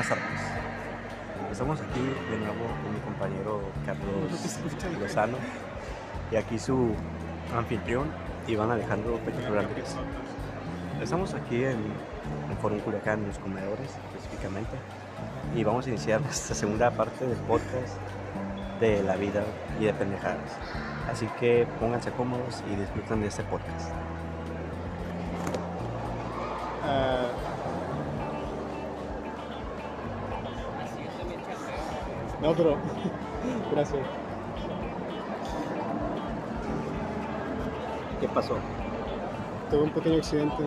buenas tardes. Estamos aquí de nuevo con mi compañero Carlos Lozano y aquí su anfitrión Iván Alejandro Pérez. Estamos aquí en, en Forum Culiacán, en los comedores específicamente, y vamos a iniciar nuestra segunda parte del podcast de la vida y de pendejadas. Así que pónganse cómodos y disfruten de este podcast. No, pero. Gracias. ¿Qué pasó? Tuve un pequeño accidente.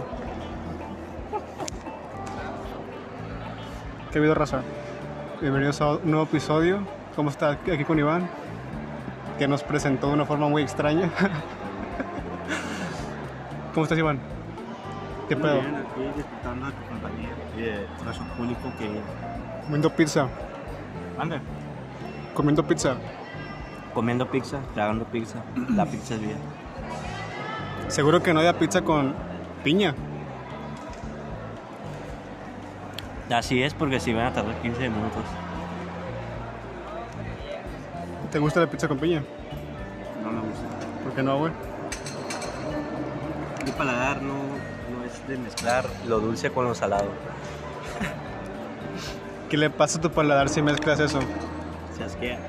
¿Qué vida raza? Bienvenidos a un nuevo episodio. ¿Cómo está aquí con Iván? Que nos presentó de una forma muy extraña. ¿Cómo estás, Iván? ¿Qué Muy pedo? bien, aquí disfrutando de tu compañía y de nuestro público que Comiendo pizza. anda Comiendo pizza. comiendo pizza, tragando pizza. La pizza es vida. Seguro que no haya pizza con piña. Así es porque si van a tardar 15 minutos. ¿Te gusta la pizza con piña? No me gusta. ¿Por qué no, güey? Mi paladar no, no es de mezclar lo dulce con lo salado. ¿Qué le pasa a tu paladar si mezclas eso? Se asquea.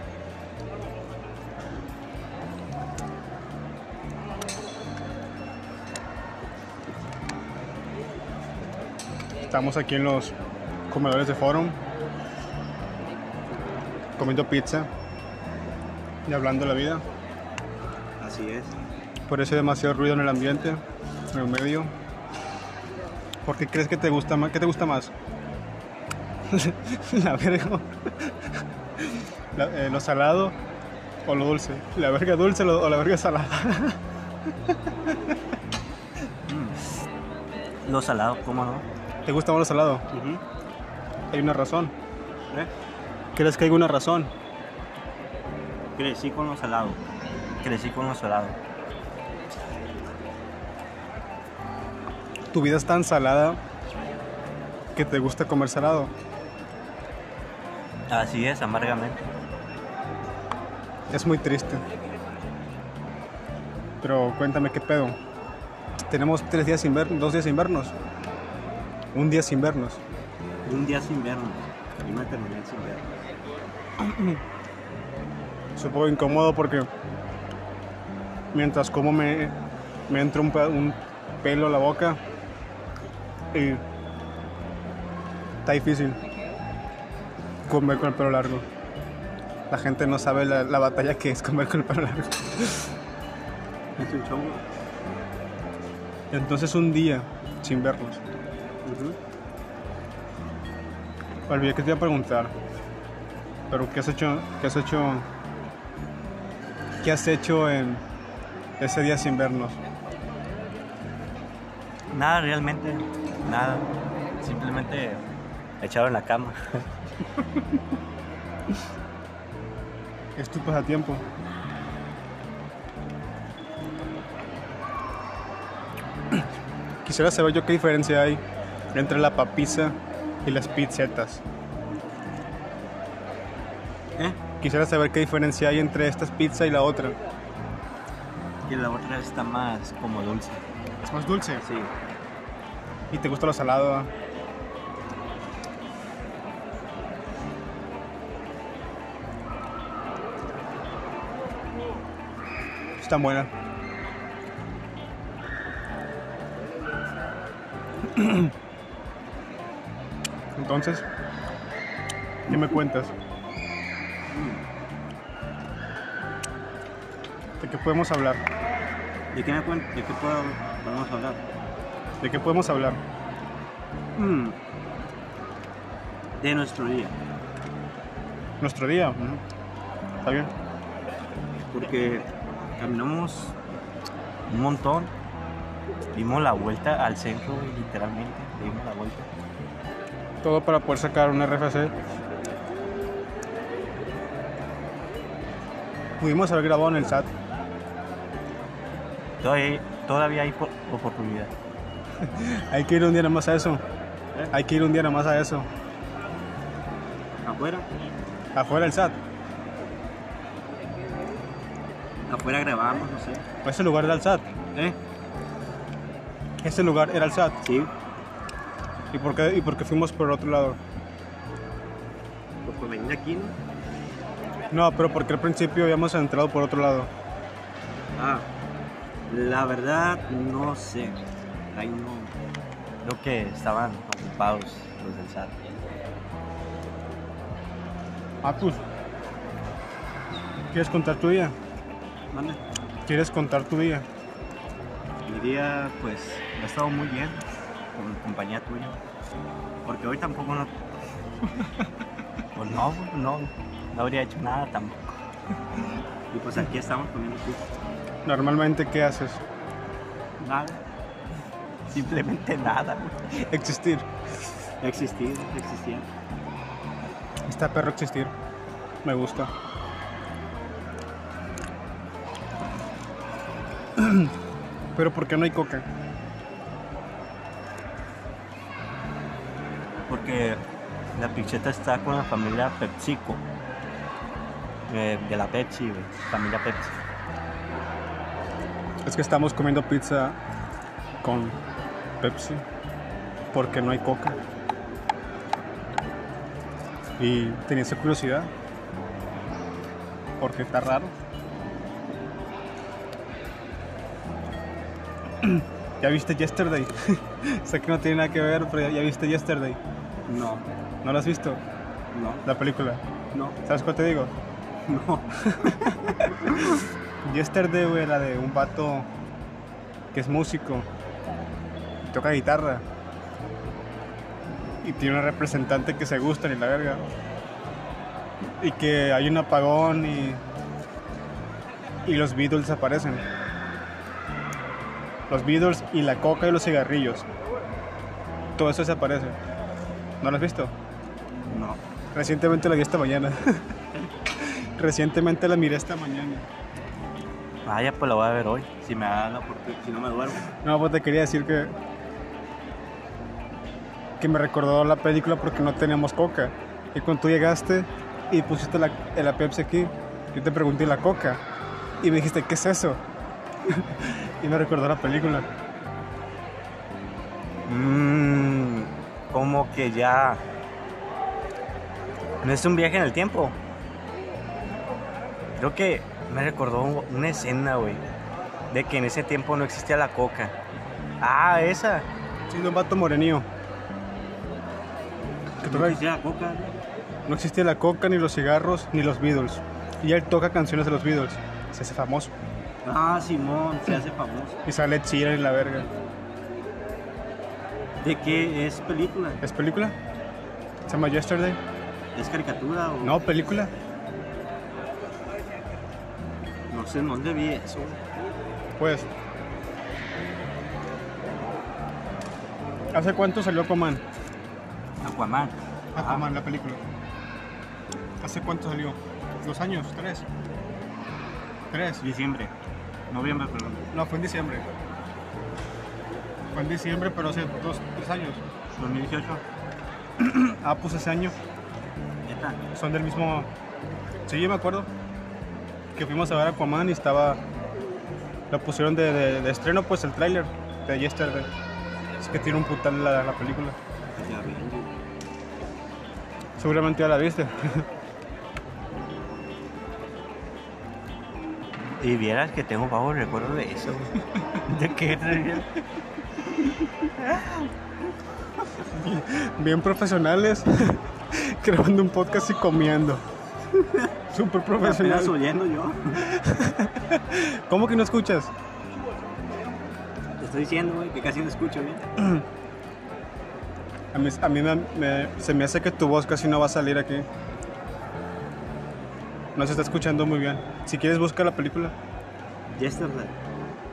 Estamos aquí en los comedores de Forum, comiendo pizza y hablando de la vida. Así es. Por eso hay demasiado ruido en el ambiente, en el medio. ¿Por qué crees que te gusta más? ¿Qué te gusta más? la verga. La- eh, ¿Lo salado o lo dulce? ¿La verga dulce o la verga salada? Lo salado, ¿cómo no? ¿Te gusta más lo salado? Hay una razón. ¿Eh? ¿Crees que hay una razón? Crecí con lo salado. Crecí con lo salado. Tu vida es tan salada que te gusta comer salado. Así es, amargamente. Es muy triste. Pero cuéntame qué pedo. Tenemos tres días sin ver, dos días sin vernos. Un día sin vernos. Un día sin vernos. Y una eternidad sin vernos. Es un poco incómodo porque mientras como me, me entra un, un pelo a la boca y está difícil comer con el pelo largo. La gente no sabe la, la batalla que es comer con el pelo largo. Es un chongo. Entonces un día sin vernos. Olvidé que te iba a preguntar. Pero ¿qué has hecho? ¿Qué has hecho? ¿Qué has hecho en ese día sin vernos? Nada, realmente. Nada. Simplemente echado en la cama. Es tu pasatiempo. Quisiera saber yo qué diferencia hay entre la papisa y las pizzetas. ¿Eh? Quisiera saber qué diferencia hay entre esta pizza y la otra. Y la otra está más como dulce. Es más dulce. Sí. ¿Y te gusta lo salado? Está buena. Entonces, ¿qué me cuentas? ¿De qué podemos hablar? ¿De qué, me cuen- de qué puedo, podemos hablar? ¿De qué podemos hablar? Mm. De nuestro día. Nuestro día. ¿Está bien? Porque caminamos un montón. Dimos la vuelta al centro, literalmente. Dimos la vuelta. Todo para poder sacar un RFC. Pudimos haber grabado en el SAT. Todavía, todavía hay po- oportunidad. Hay que ir un día nada más a eso. Hay que ir un día nada más a eso. Afuera. Afuera del SAT. Afuera grabamos, no sé. Ese lugar era el SAT. ¿Eh? Ese lugar era el SAT. Sí. ¿Y por qué, y por qué fuimos por otro lado? Pues por venir aquí, ¿no? No, pero porque al principio habíamos entrado por otro lado. Ah, la verdad no sé. Ahí no. Creo que estaban ocupados los del SAT. Ah, pues. ¿Quieres contar tu día? Mande. ¿Quieres contar tu día? Mi día, pues, ha estado muy bien con compañía tuya. Porque hoy tampoco no. Pues no, no, no habría hecho nada tampoco. Y pues aquí estamos comiendo pizza. Normalmente, ¿qué haces? Nada. Simplemente nada. Existir. Existir, existir. Está perro existir. Me gusta. Pero ¿por qué no hay coca? Porque la picheta está con la familia PepsiCo. Eh, de la Pepsi, güey. Familia Pepsi. Es que estamos comiendo pizza con Pepsi. Porque no hay coca. Y tenía esa curiosidad. Porque está raro. ¿Ya viste Yesterday? sé que no tiene nada que ver, pero ya, ya viste Yesterday. No, ¿No lo has visto? no, La película. no, ¿Sabes cuál te digo? no. Yesterday, güey, la de un vato que es músico, toca guitarra y tiene una representante que se gustan y la verga. Y que hay un apagón y, y los Beatles aparecen. Los Beatles y la coca y los cigarrillos. Todo eso desaparece. ¿No lo has visto? No. Recientemente la vi esta mañana. Recientemente la miré esta mañana. Vaya, pues la voy a ver hoy. Si me da la oportunidad, si no me duermo. No, pues te quería decir que. que me recordó la película porque no teníamos coca. Y cuando tú llegaste y pusiste la, la Pepsi aquí, yo te pregunté la coca. Y me dijiste, ¿qué es eso? Y me recordó la película. Mmm, como que ya. No es un viaje en el tiempo. Creo que me recordó un- una escena, güey. De que en ese tiempo no existía la coca. Ah, esa. Sí, de un vato morenío. Que toca- la coca. no existía la coca, ni los cigarros, ni los Beatles. Y él toca canciones de los Beatles. Se hace famoso. Ah, Simón, se hace famoso. Y sale chida y la verga. ¿De qué es película? ¿Es película? Se llama Yesterday. ¿Es caricatura o.? No, película. No sé en dónde vi eso. Pues. ¿Hace cuánto salió Aquaman? Aquaman. Aquaman, la película. ¿Hace cuánto salió? ¿Dos años? ¿Tres? ¿Tres? Diciembre. Noviembre, perdón. No, fue en diciembre. Fue en diciembre, pero hace dos, tres años. 2018. Ah, pues ese año. Neta. Son del mismo. Sí, yo me acuerdo. Que fuimos a ver Aquaman y estaba. Lo pusieron de, de- de estreno, pues el tráiler de Yesterday. Es que tiene un putal la, la película. Ya vi. Seguramente ya la viste. Y vieras que tengo vago recuerdo de eso. ¿De qué? Bien profesionales. grabando un podcast y comiendo. Súper profesional. oyendo yo. ¿Cómo que no escuchas? Te estoy diciendo, güey, que casi no escucho bien. A mí, a mí me- me- se me hace que tu voz casi no va a salir aquí. No se está escuchando muy bien. Si quieres, busca la película. Yesterday.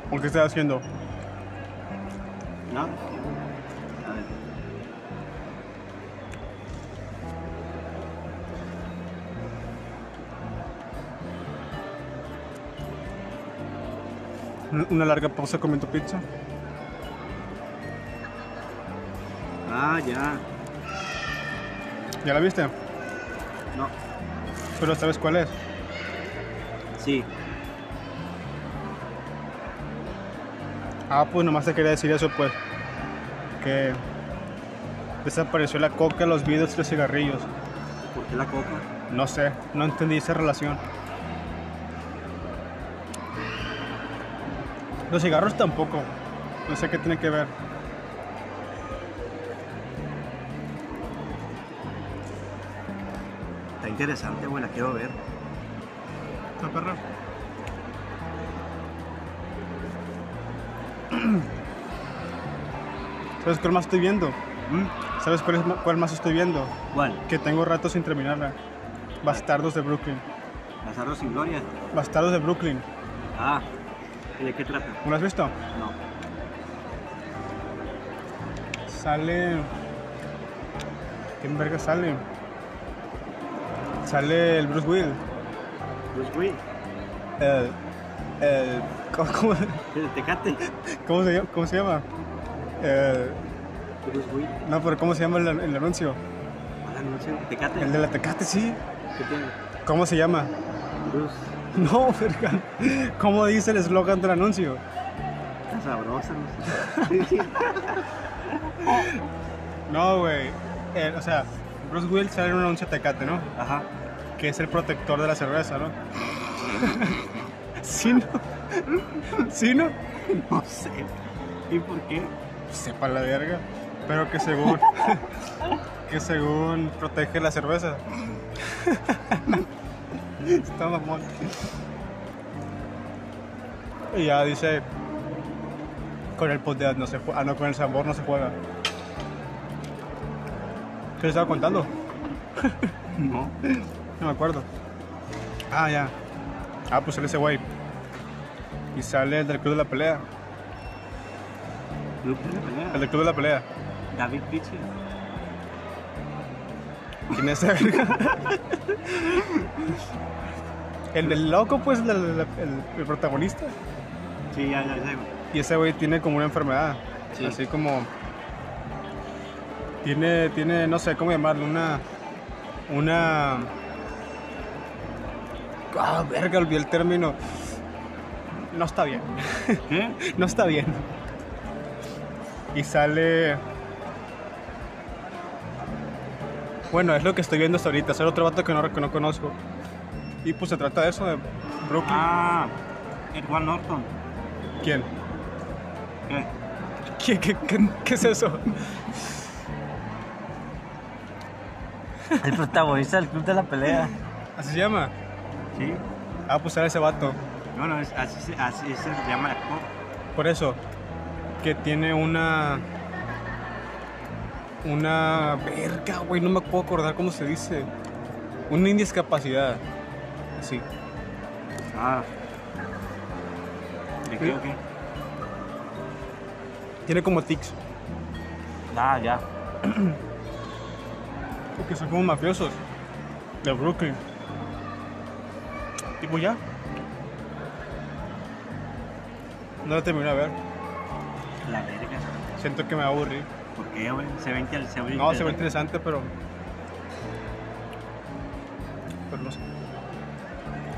¿Por qué estás haciendo? ¿No? A ver. Una larga pausa comiendo pizza. Ah, ya. ¿Ya la viste? No. Pero ¿sabes cuál es? Sí. Ah, pues nomás te quería decir eso, pues. Que desapareció la coca, los videos y los cigarrillos. ¿Por qué la coca? No sé, no entendí esa relación. Los cigarros tampoco. No sé qué tiene que ver. Interesante, güey, la quiero ver. ¿Está perra? ¿Sabes cuál más estoy viendo? ¿Mm? ¿Sabes cuál, es, ma- cuál más estoy viendo? ¿Cuál? Que tengo rato sin terminarla. Bastardos de Brooklyn. Lazardo sin gloria. Bastardos de Brooklyn. Ah. ¿Y de qué trata? ¿No lo has visto? No. Sale. ¿Quién verga sale? Sale el Bruce Will. Bruce Willis. El. el ¿cómo, cómo, ¿El Tecate? cómo se, llama- cómo se llama? El- Bruce Willis. no, pero ¿cómo se llama el, el anuncio? ¿Cuál anuncio? ¿Tecate? El de la Tecate, sí. ¿Qué tiene? ¿Cómo se llama? Bruce. No, verga. ¿Cómo dice el eslogan del anuncio? Está sabrosa, no sé. No, güey. Eh, o sea, Bruce Will sale en un anuncio Tecate, ¿no? Ajá. Que es el protector de la cerveza, ¿no? ¿Sí, no? ¿Sí, no? No sé. ¿Y por qué? Sepa la verga. Pero que según. que según protege la cerveza. Está mamón. Y ya dice. Con el poder no se juega. Ah, no, con el sabor no se juega. ¿Qué le estaba contando? No. No me acuerdo. Ah, ya. Ah, pues sale ese güey. Y sale el del club de la pelea. Club de la pelea. El del club de la pelea. David Pitcher. ¿Quién es ese? El del loco, pues, el, el- el- el protagonista. Sí, ya, ya, ya. Y ese güey tiene como una enfermedad. Sí. Así como. Tiene, tiene, no sé cómo llamarlo, una. Una. Ah, verga, olvidé el término. No está bien. ¿Qué? no está bien. Y sale. Bueno, es lo que estoy viendo hasta ahorita. Sale otro vato que no, que no conozco. Y pues se trata de eso, de Brooklyn. Ah, Edward Norton. ¿Quién? ¿Qué? ¿Qué, qué, qué- qué es eso? El protagonista del Club de la Pelea. ¿Así se llama? Sí. Ah, pues sale ese vato. Bueno, es- así, se- así se llama el actor. Por eso. Que tiene una. Una. Verga, güey. No me puedo acordar cómo se dice. Una indiscapacidad. Sí. Ah. ¿De qué o qué? Tiene como tics. Ah, ya. Porque son como mafiosos. De Brooklyn. Pues ya. No la terminé de ver. La verga. Siento que me va a aburrir. ¿Por qué, güey? Se ve inter- se ve No, se ve interesante. interesante, pero. Pero no sé.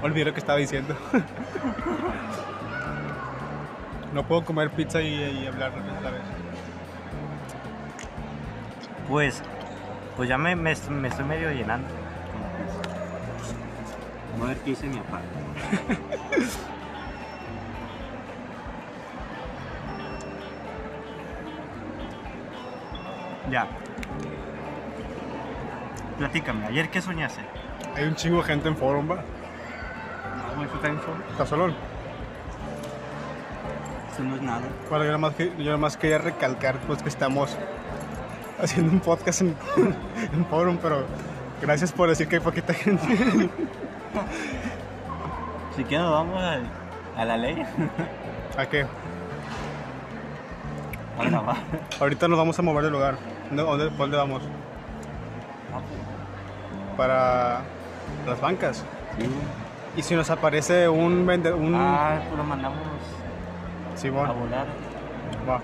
Olvidé lo que estaba diciendo. no puedo comer pizza y, y hablar a la vez. Pues, pues ya me, me, me estoy medio llenando. Vamos a ver qué dice mi papá. ya. Platícame, ¿ayer qué soñaste? Hay un chingo de gente en forum, va. No, güey, tú también solo. ¿Estás solo? Eso no es nada. Bueno, yo nada más, que- yo nada más quería recalcar pues, que estamos haciendo un podcast en, en forum, pero gracias por decir que hay poquita gente. Si quieres, nos vamos a, a la ley. ¿A qué? A grabar. Ahorita nos vamos a mover del lugar. ¿Dónde, dónde, ¿por dónde vamos? Para las bancas. Sí. Y si nos aparece un vendedor, un... Ah, pues lo mandamos Simón, a volar. va.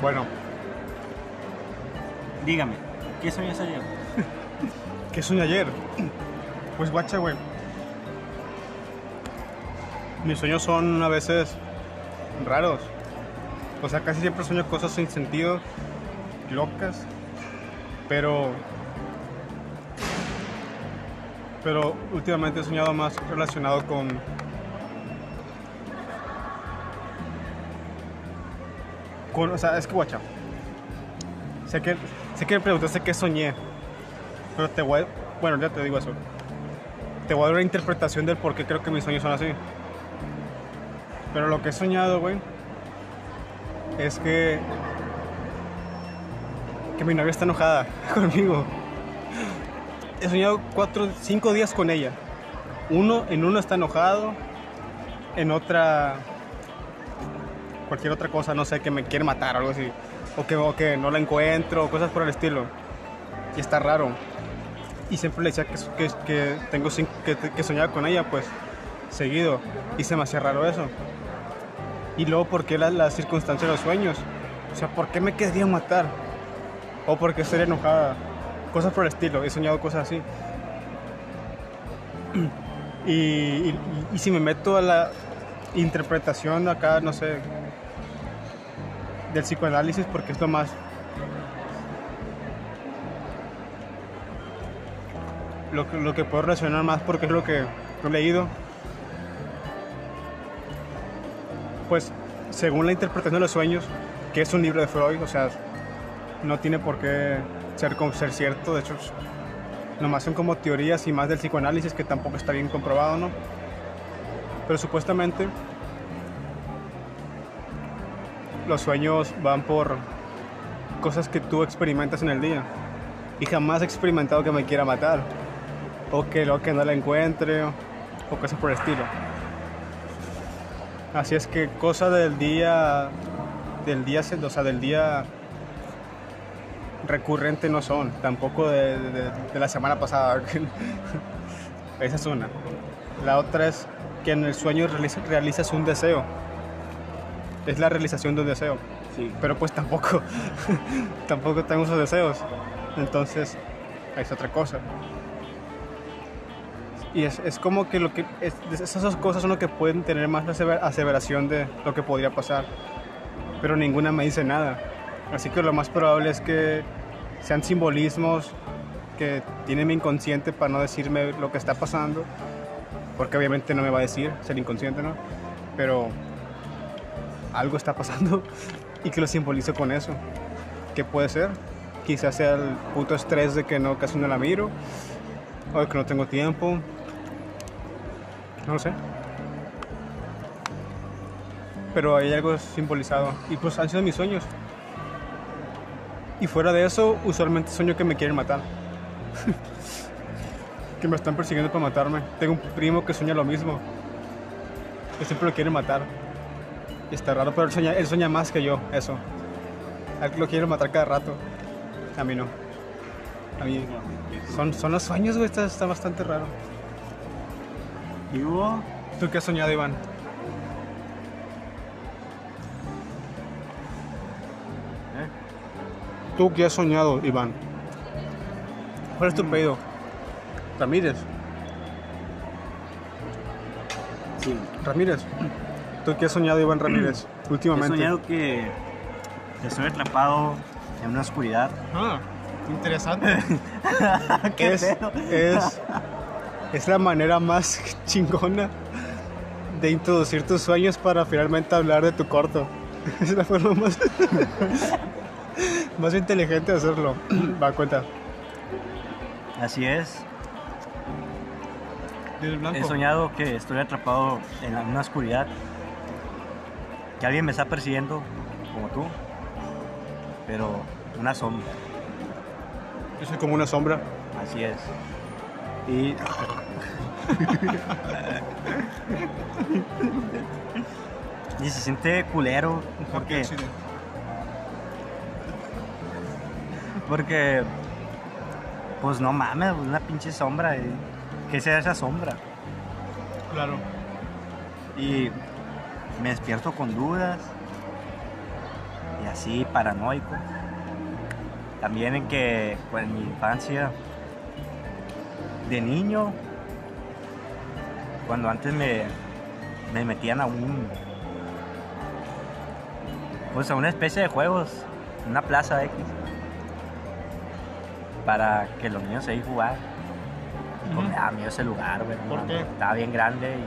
Bueno, Dígame. ¿Qué soñaste ayer? ¿Qué soñé ayer? Pues guacha, güey. Mis sueños son a veces raros. O sea, casi siempre sueño cosas sin sentido, locas. Pero. Pero últimamente he soñado más relacionado con. Con, o sea, es que guacha. Sé que, sé que me preguntaste qué soñé. Pero te voy a, Bueno, ya te digo eso. Te voy a dar una interpretación del por qué creo que mis sueños son así. Pero lo que he soñado, güey, es que. que mi novia está enojada conmigo. He soñado cuatro, cinco días con ella. Uno, en uno está enojado, en otra. cualquier otra cosa, no sé, que me quiere matar o algo así. O que, o que no la encuentro, cosas por el estilo. Y está raro. Y siempre le decía que, que, tengo cin- que, que soñaba con ella, pues, seguido. Y se me hacía raro eso. Y luego, ¿por qué la, la circunstancia de los sueños? O sea, ¿por qué me querría matar? O por qué estaría enojada. Cosas por el estilo. He soñado cosas así. Y, y- y si me meto a la interpretación acá, no sé, del psicoanálisis, porque es lo más... Lo lo que puedo relacionar más porque es lo que he leído. Pues, según la interpretación de los sueños, que es un libro de Freud, o sea, no tiene por qué ser, ser cierto, de hecho, nomás son como teorías y más del psicoanálisis que tampoco está bien comprobado, ¿no? Pero supuestamente los sueños van por cosas que tú experimentas en el día y jamás he experimentado que me quiera matar o que lo que no la encuentre o, o cosas por el estilo. Así es que cosas del día del día, o sea, del día recurrente no son, tampoco de, de- de la semana pasada. Esa es una. La otra es que en el sueño realiza- realizas un deseo. Es la realización de un deseo. Sí. Pero pues tampoco, tampoco tengo esos deseos. Entonces, es otra cosa. Y es, es como que lo que es- esas dos cosas son lo que pueden tener más la asever- aseveración de lo que podría pasar. Pero ninguna me dice nada. Así que lo más probable es que sean simbolismos que tiene mi inconsciente para no decirme lo que está pasando. Porque obviamente no me va a decir, es el inconsciente, ¿no? Pero algo está pasando y que lo simbolizo con eso. ¿Qué puede ser? Quizás sea el puto estrés de que no, casi no la miro, o de que no tengo tiempo. No lo sé. Pero hay algo simbolizado. Y pues han sido mis sueños. Y fuera de eso, usualmente sueño que me quieren matar. que me están persiguiendo para matarme. Tengo un primo que sueña lo mismo. Que siempre lo quiere matar. Está raro, pero él sueña, él sueña más que yo, eso. A él lo quiere matar cada rato. A mí no. A mí son, son los sueños, güey, está, está bastante raro. ¿Y? ¿Tú qué has soñado, Iván? ¿Eh? ¿Tú qué has soñado, Iván? ¿Cuál es tu pedido? Ramírez. Sí. Ramírez. ¿Tú qué has soñado, Iván Ramírez, He últimamente? soñado que estoy atrapado en una oscuridad. Ah, interesante. ¿Qué es, pedo? es, es la manera más chingona de introducir tus sueños para finalmente hablar de tu corto. Es la forma más, más inteligente de hacerlo. Va, cuenta. Así es. He soñado que estoy atrapado en una oscuridad. Que alguien me está persiguiendo, como tú. Pero una sombra. Yo soy como una sombra. Así es. Y. y se siente culero. Porque. Porque. Pues no mames, una pinche sombra. ¿Qué sea esa sombra? Claro. Y me despierto con dudas. Y así, paranoico. También en que pues, en mi infancia, de niño, cuando antes me, me metían a un. Pues a una especie de juegos, una plaza X, para que los niños ahí jugar. Y pues Ujú. me daba miedo ese lugar, güey. ¿Por qué? Estaba bien grande y.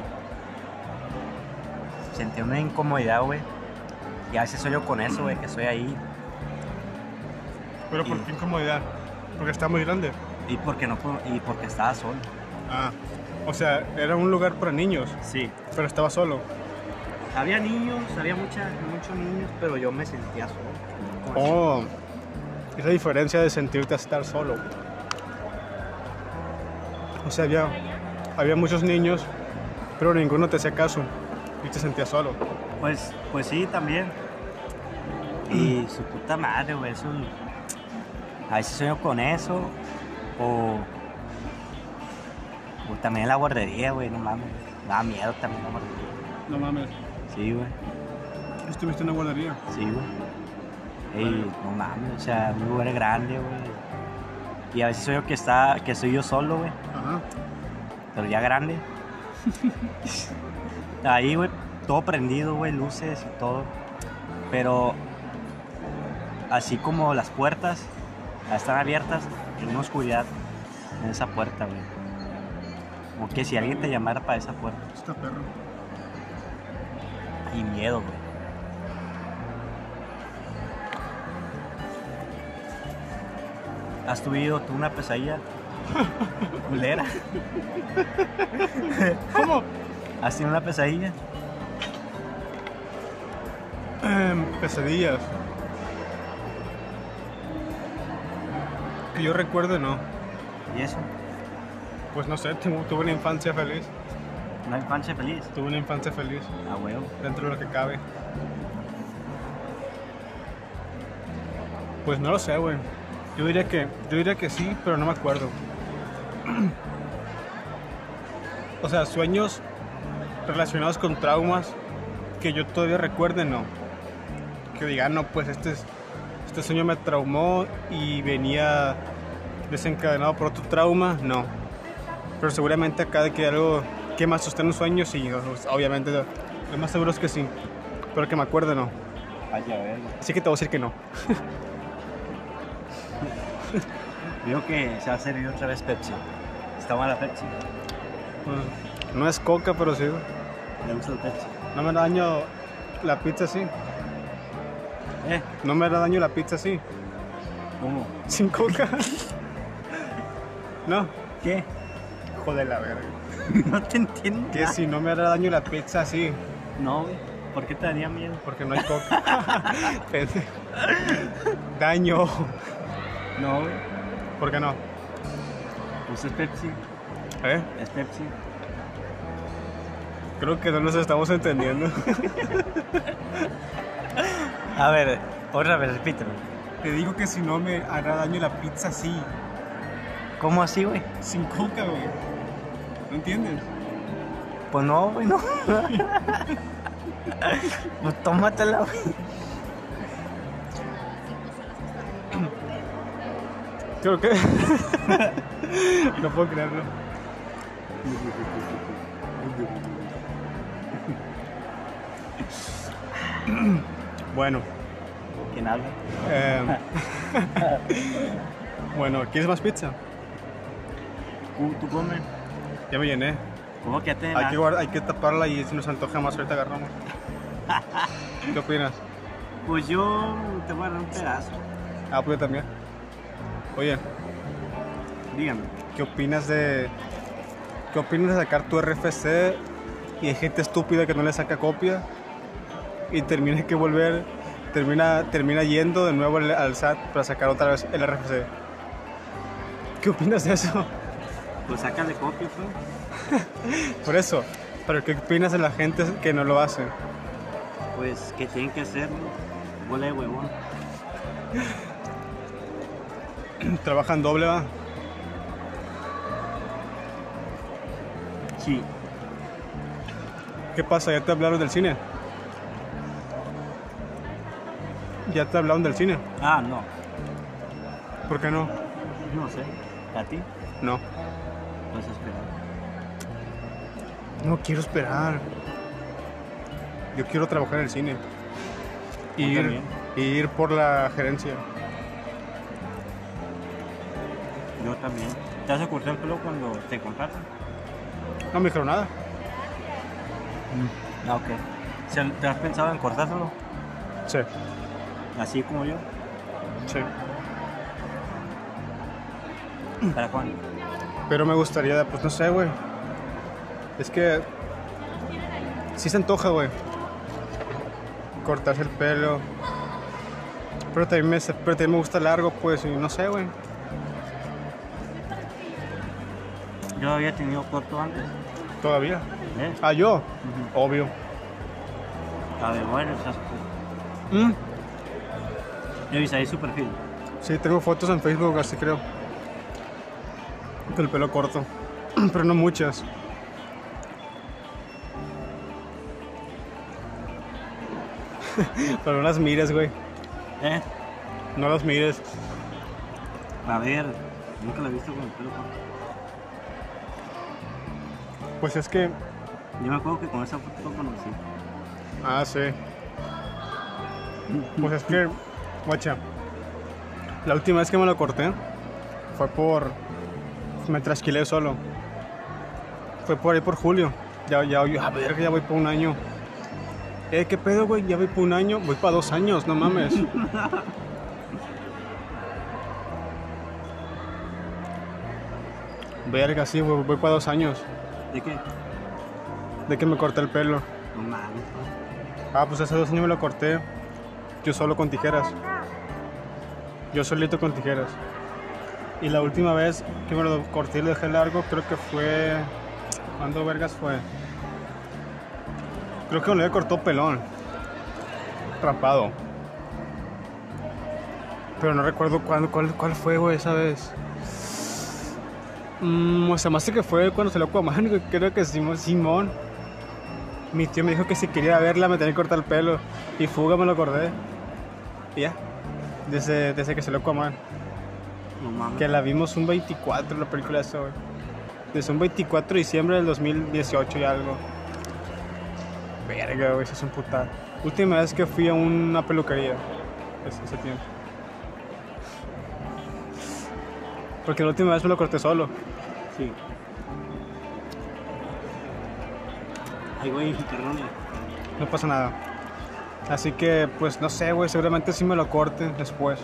Sentí una incomodidad, güey. Y a veces soy yo con eso, güey, que estoy ahí. Pero ¿por qué incomodidad? Porque está muy grande. Y porque no y porque estaba solo. Ah, o sea, era un lugar para niños, Sí. pero estaba solo. Había niños, había mucha, muchos niños, pero yo me sentía solo. Oh, esa diferencia de sentirte a estar solo. O sea, había, había muchos niños, pero ninguno te hacía caso y te sentías solo. Pues, pues sí, también. Y su puta madre, güey, eso. A veces sueño con eso. O. O también en la guardería, güey, no mames. Me da miedo también la guardería. No mames, Sí, güey. estuviste en una guardería. Sí, güey. Ey, no mames, o sea, un lugar grande, güey. Y a veces sueño que está, que soy yo solo, güey. Ajá. pero ya grande. Ahí, güey, todo prendido, güey, luces y todo. Pero así como las puertas están abiertas, una oscuridad en esa puerta, güey. Como que si alguien te llamara para esa puerta. Está perro. Y miedo, güey. ¿Has tuvido tú una pesadilla? Culera. ¿Cómo? ¿Has tenido una pesadilla? Em, pesadillas. Que yo recuerde, no. ¿Y eso? Pues no sé, tuve, una infancia feliz. ¿Una infancia feliz? Tuve una infancia feliz, A huevo. dentro de lo que cabe. Pues no lo sé, güey. Yo diría que, yo diría que sí, pero no me acuerdo. O sea, sueños relacionados con traumas que yo todavía recuerde, no. Que diga, no, pues este, es- este sueño me traumó y venía desencadenado por otro trauma, no. Pero seguramente acá de que algo que más sostiene un sueño, sí, obviamente. Lo más seguro es que sí. Pero que me acuerde, no. Así que te voy a decir que no. Veo que se va a servir otra vez Pepsi. ¿Está mala Pepsi? Mm, No es coca, pero sí. Me gusta el Pepsi. No me daño la pizza así. ¿Eh? No me hará daño la pizza así. ¿Cómo? Sin coca. no. ¿Qué? Joder, la verga. no te entiendo. Que si no me hará daño la pizza así. No, güey. ¿Por qué te daría miedo? Porque no hay coca. Daño. No, güey. ¿Por qué no? Pues es Pepsi. ¿Eh? Es Pepsi. Creo que no nos estamos entendiendo. A ver, otra vez, repíteme. Te digo que si no me hará daño la pizza así. ¿Cómo así, güey? Sin coca, güey. ¿No entiendes? Pues no, güey, no. pues tómatela, güey. Creo que. no puedo creerlo. Bueno, ¿Quién habla? eh, bueno, ¿quieres más pizza? ¿Tú, tú comes? Ya me llené. ¿Cómo que te Hay que, hay que taparla y si nos antoja más, ahorita agarramos. ¿Qué opinas? Pues yo te voy a dar un pedazo. Ah, pues yo también. Oye, Dígame. ¿qué opinas de. ¿Qué opinas de sacar tu RFC y hay gente estúpida que no le saca copia y termina que volver, termina, termina yendo de nuevo al, al SAT para sacar otra vez el RFC? ¿Qué opinas de eso? Pues sácale copia, pues. Por eso, pero ¿qué opinas de la gente que no lo hace? Pues que tienen que hacerlo. Bola de huevón. Trabajan doble, va. Sí. ¿Qué pasa? ¿Ya te hablaron del cine? ¿Ya te hablaron del cine? Ah, no. ¿Por qué no? No sé. ¿A ti? No. Vas a esperar. No quiero esperar. Yo quiero trabajar en el cine. Yo Ir, también. ir por la gerencia. Yo también. ¿Te vas a cortar el pelo cuando te contratan? No me dijeron nada. Ah, ok. ¿Se- ¿Te has pensado en cortárselo? Sí, Así como yo. sí. ¿Para cuándo? Pero me gustaría, pues no sé, güey. Es que. Sí se antoja, güey. Cortarse el pelo. Pero también, me, pero también me gusta largo, pues, y no sé, güey. Yo había tenido corto antes. Todavía. ¿Eh? Ah, yo. Obvio. A ver, bueno, esas cosas. Mm, Revisa ahí su perfil. Sí, tengo fotos en Facebook, así creo. Con el pelo corto. Pero no muchas. Pero no las mires, güey. ¿Eh? No las mires. A ver, nunca la he visto con el pelo corto. Pues es que. Yo me acuerdo que con esa foto conocí. Ah, sí. Pues es que. Guacha. La última vez que me lo corté fue por. Me trasquilé solo. Fue por ahí por julio. Ya, ya, a ver, ya voy por un año. Eh, ¿qué pedo, güey? Ya voy por un año. Voy para dos años, no mames. Verga, sí, güey, voy para dos años. ¿De qué? De que me corté el pelo. No mames. Ah, pues hace dos años me lo corté. Yo solo con tijeras. Yo solito con tijeras. Y la última vez que me lo corté y lo dejé largo, creo que fue. ¿Cuándo vergas fue? Creo que me lo cortó pelón. Rapado. Pero no recuerdo cuándo, cuál, cuál fue, esa vez. Mm, o sea, más que fue cuando lo Aquaman, creo que Simón. Mi tío me dijo que si quería verla me tenía que cortar el pelo. Y fuga me lo acordé. Ya. Desde, desde que se lo Aquaman. No mames. Que la vimos un 24, la película esa, güey. Desde un 24 de diciembre del 2018 y algo. Verga, güey, eso es un putada. Última vez que fui a una peluquería. Ese, ese tiempo. Porque la última vez me lo corté solo. Sí. Ahí voy, perdón. No pasa nada. Así que, pues no sé, güey, seguramente sí me lo corte después.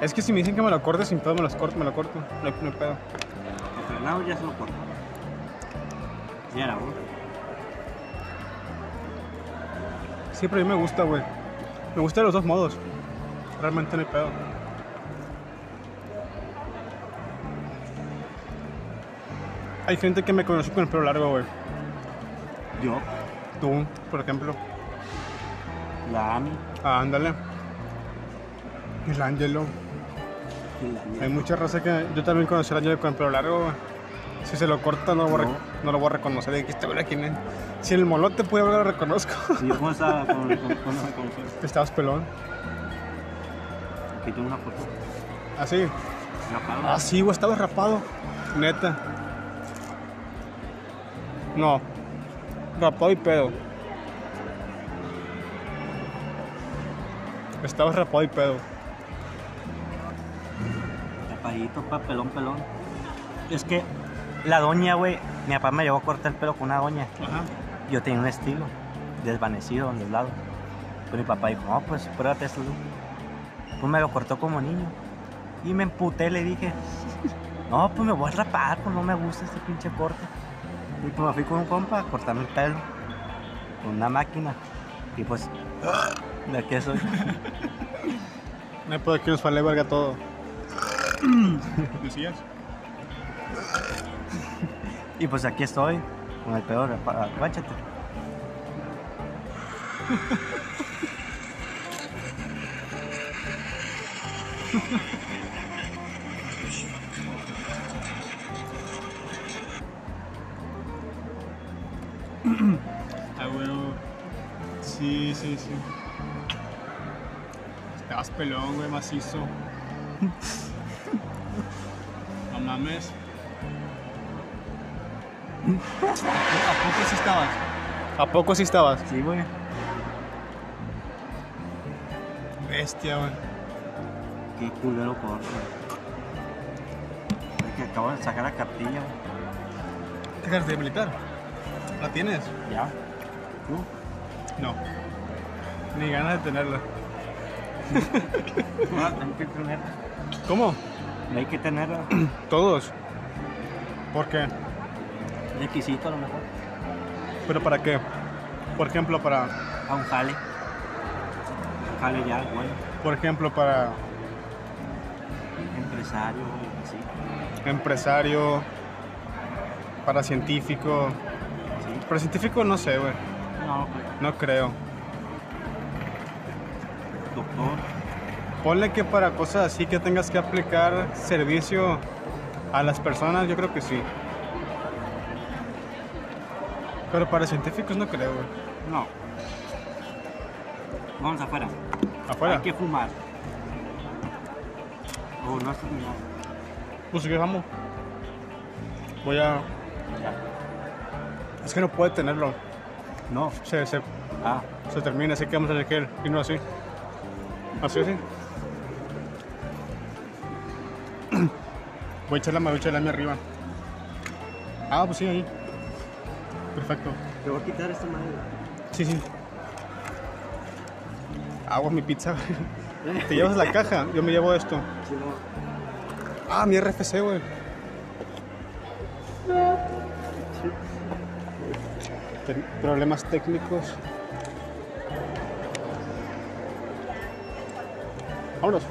Es que si me dicen que me lo corte sin pedo, me los corto, me lo corto. No hay, no hay pedo. Fernando ya se lo cortó. Ya era, güey. Sí, pero a mí me gusta, güey. Me gusta de los dos modos. Realmente no hay pedo. Hay gente que me conoce con el pelo largo, güey. Yo, Tú, por ejemplo. la Ami, Ah, ándale. El Ángelo. Hay mucha raza que. Yo también conocí al Ángelo con el pelo largo, güey. Si se lo corta, no lo voy, a, No. no lo voy a reconocer. Que este güey, ¿quién es? Si el molote puede hablar, lo reconozco. ¿Y cómo estaba con, con, con, Estabas pelón. Aquí tengo una foto. Así. Rapado. Ah, sí, güey, estaba rapado. Neta. No. Rapado y pedo. Estaba rapado y pedo. Tapadito, pa, pelón, pelón. Es que la doña, güey, mi papá me llevó a cortar el pelo con una doña. Ajá. Yo tenía un estilo desvanecido en los lados. Pero mi papá dijo, no, pues pruébate look. Pues me lo cortó como niño. Y me emputé, le dije, no, pues me voy a rapar, pues no me gusta este pinche corte. Y pues me fui con un compa a cortarme el pelo con una máquina. Y pues, de aquí soy. No pedo, aquí nos vale verga todo. ¿Decías? Y pues aquí estoy, con el pelo rapado. Sí, sí, sí. Estabas pelón, güey, macizo. No mames. ¿A poco sí estabas? ¿A poco sí estabas? Sí, güey. Bestia, güey. Qué culero corto. Es que acabo de sacar la cartilla, güey. ¿Te carta de militar? ¿La tienes? ¿Ya? ¿Tú? No. Ni ganas de tenerla. No, tengo que tenerla. ¿Cómo? No hay que tenerla. Todos. ¿Por qué? Requisito a lo mejor. ¿Pero para qué? Por ejemplo, para... A un jale. Un jale ya, bueno. Por ejemplo, para Empresario, así. empresario, para científico. Sí. Para científico no sé, güey. No, creo. Doctor. Ponle que para cosas así que tengas que aplicar servicio a las personas, yo creo que sí. Pero para científicos no creo, güey. No. Vamos afuera. Afuera. Hay que fumar. Oh, no has terminado. Pues que vamos. Voy a. Ya. Es que no puede tenerlo. No. Se, se, Ah, se termina, así que vamos a hacer que y no así. Así, así. Voy a echar la marucha de la mía arriba. Ah, pues sí, ahí. Perfecto. te voy a quitar esta madre. Sí, sí. Agua mi pizza. Te llevas la caja, yo me llevo esto. Si no, Ah, mi RFC, güey. Problemas técnicos. Vámonos.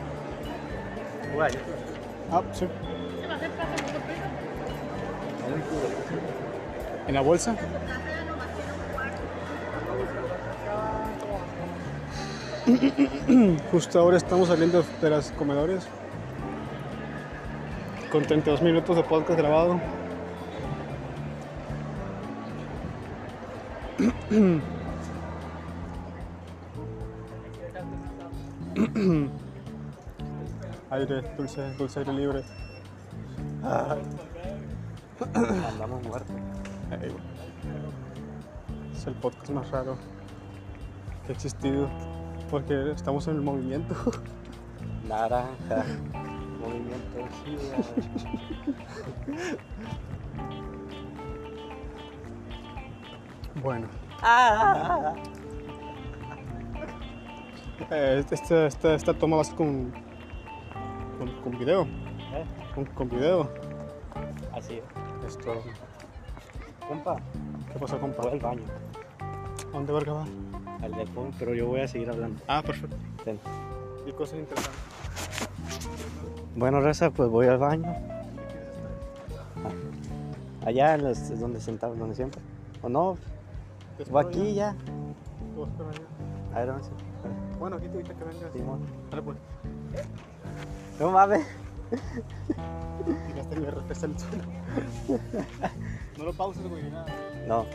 Ah, sí. ¿En la bolsa? Justo ahora estamos saliendo de las comedores. Con 32 minutos de podcast grabado. aire, dulce, dulce aire libre. Andamos muertos. Es el podcast más raro que ha existido. Porque estamos en el movimiento. Naranja. Movimiento. Bueno, Ah. eh, esta, esta, esta toma va a ser con, con, con video. ¿Eh? Con, con video. Así es. Esto. Compa, ¿Qué pasó, compa? voy al baño. ¿A dónde va? Al del fondo, pero yo voy a seguir hablando. Ah, perfecto. Ten. Y cosas interesantes. Bueno, Reza, pues voy al baño. Ah. Allá en los, donde sentado, donde siempre. ¿O no? ¿Te O Bueno, aquí te ahorita que vengas. Simón. Dale, pues. No mames. Tiraste mi RFC al suelo. no lo pauses, güey, nada. No.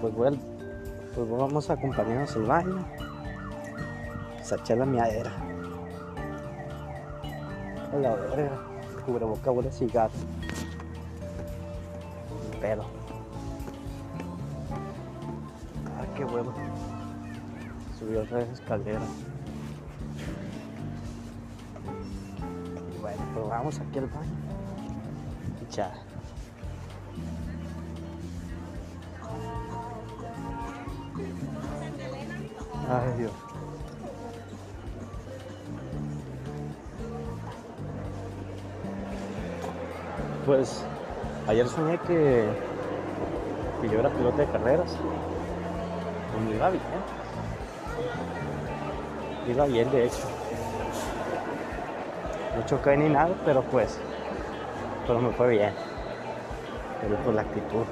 Pues bueno, pues vamos a acompañarnos al baño. Pues la miadera. A la verga. Cubreboca huele cigarro. Ni qué. Subió otra vez escalera. Y bueno, pues vamos aquí al baño. Y ya. Ay, Dios. Pues ayer soñé que, que yo era piloto de carreras. Pues iba bien. Iba bien, de hecho. No choqué ni nada, pero pues. Pero me fue bien. Pero por la actitud.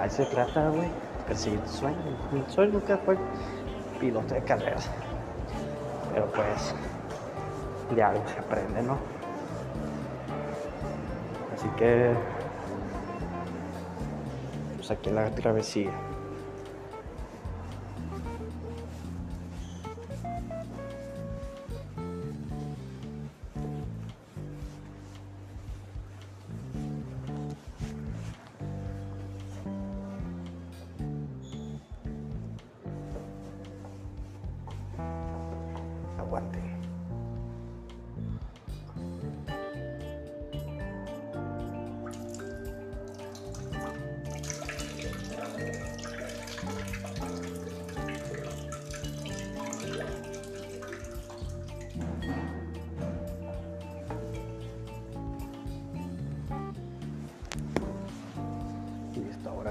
Ahí se trata, güey. Perseguir tu sueño. Mi sueño nunca fue piloto de carreras. Pero pues. De algo se aprende, ¿no? Así que. Aquí en la travesía.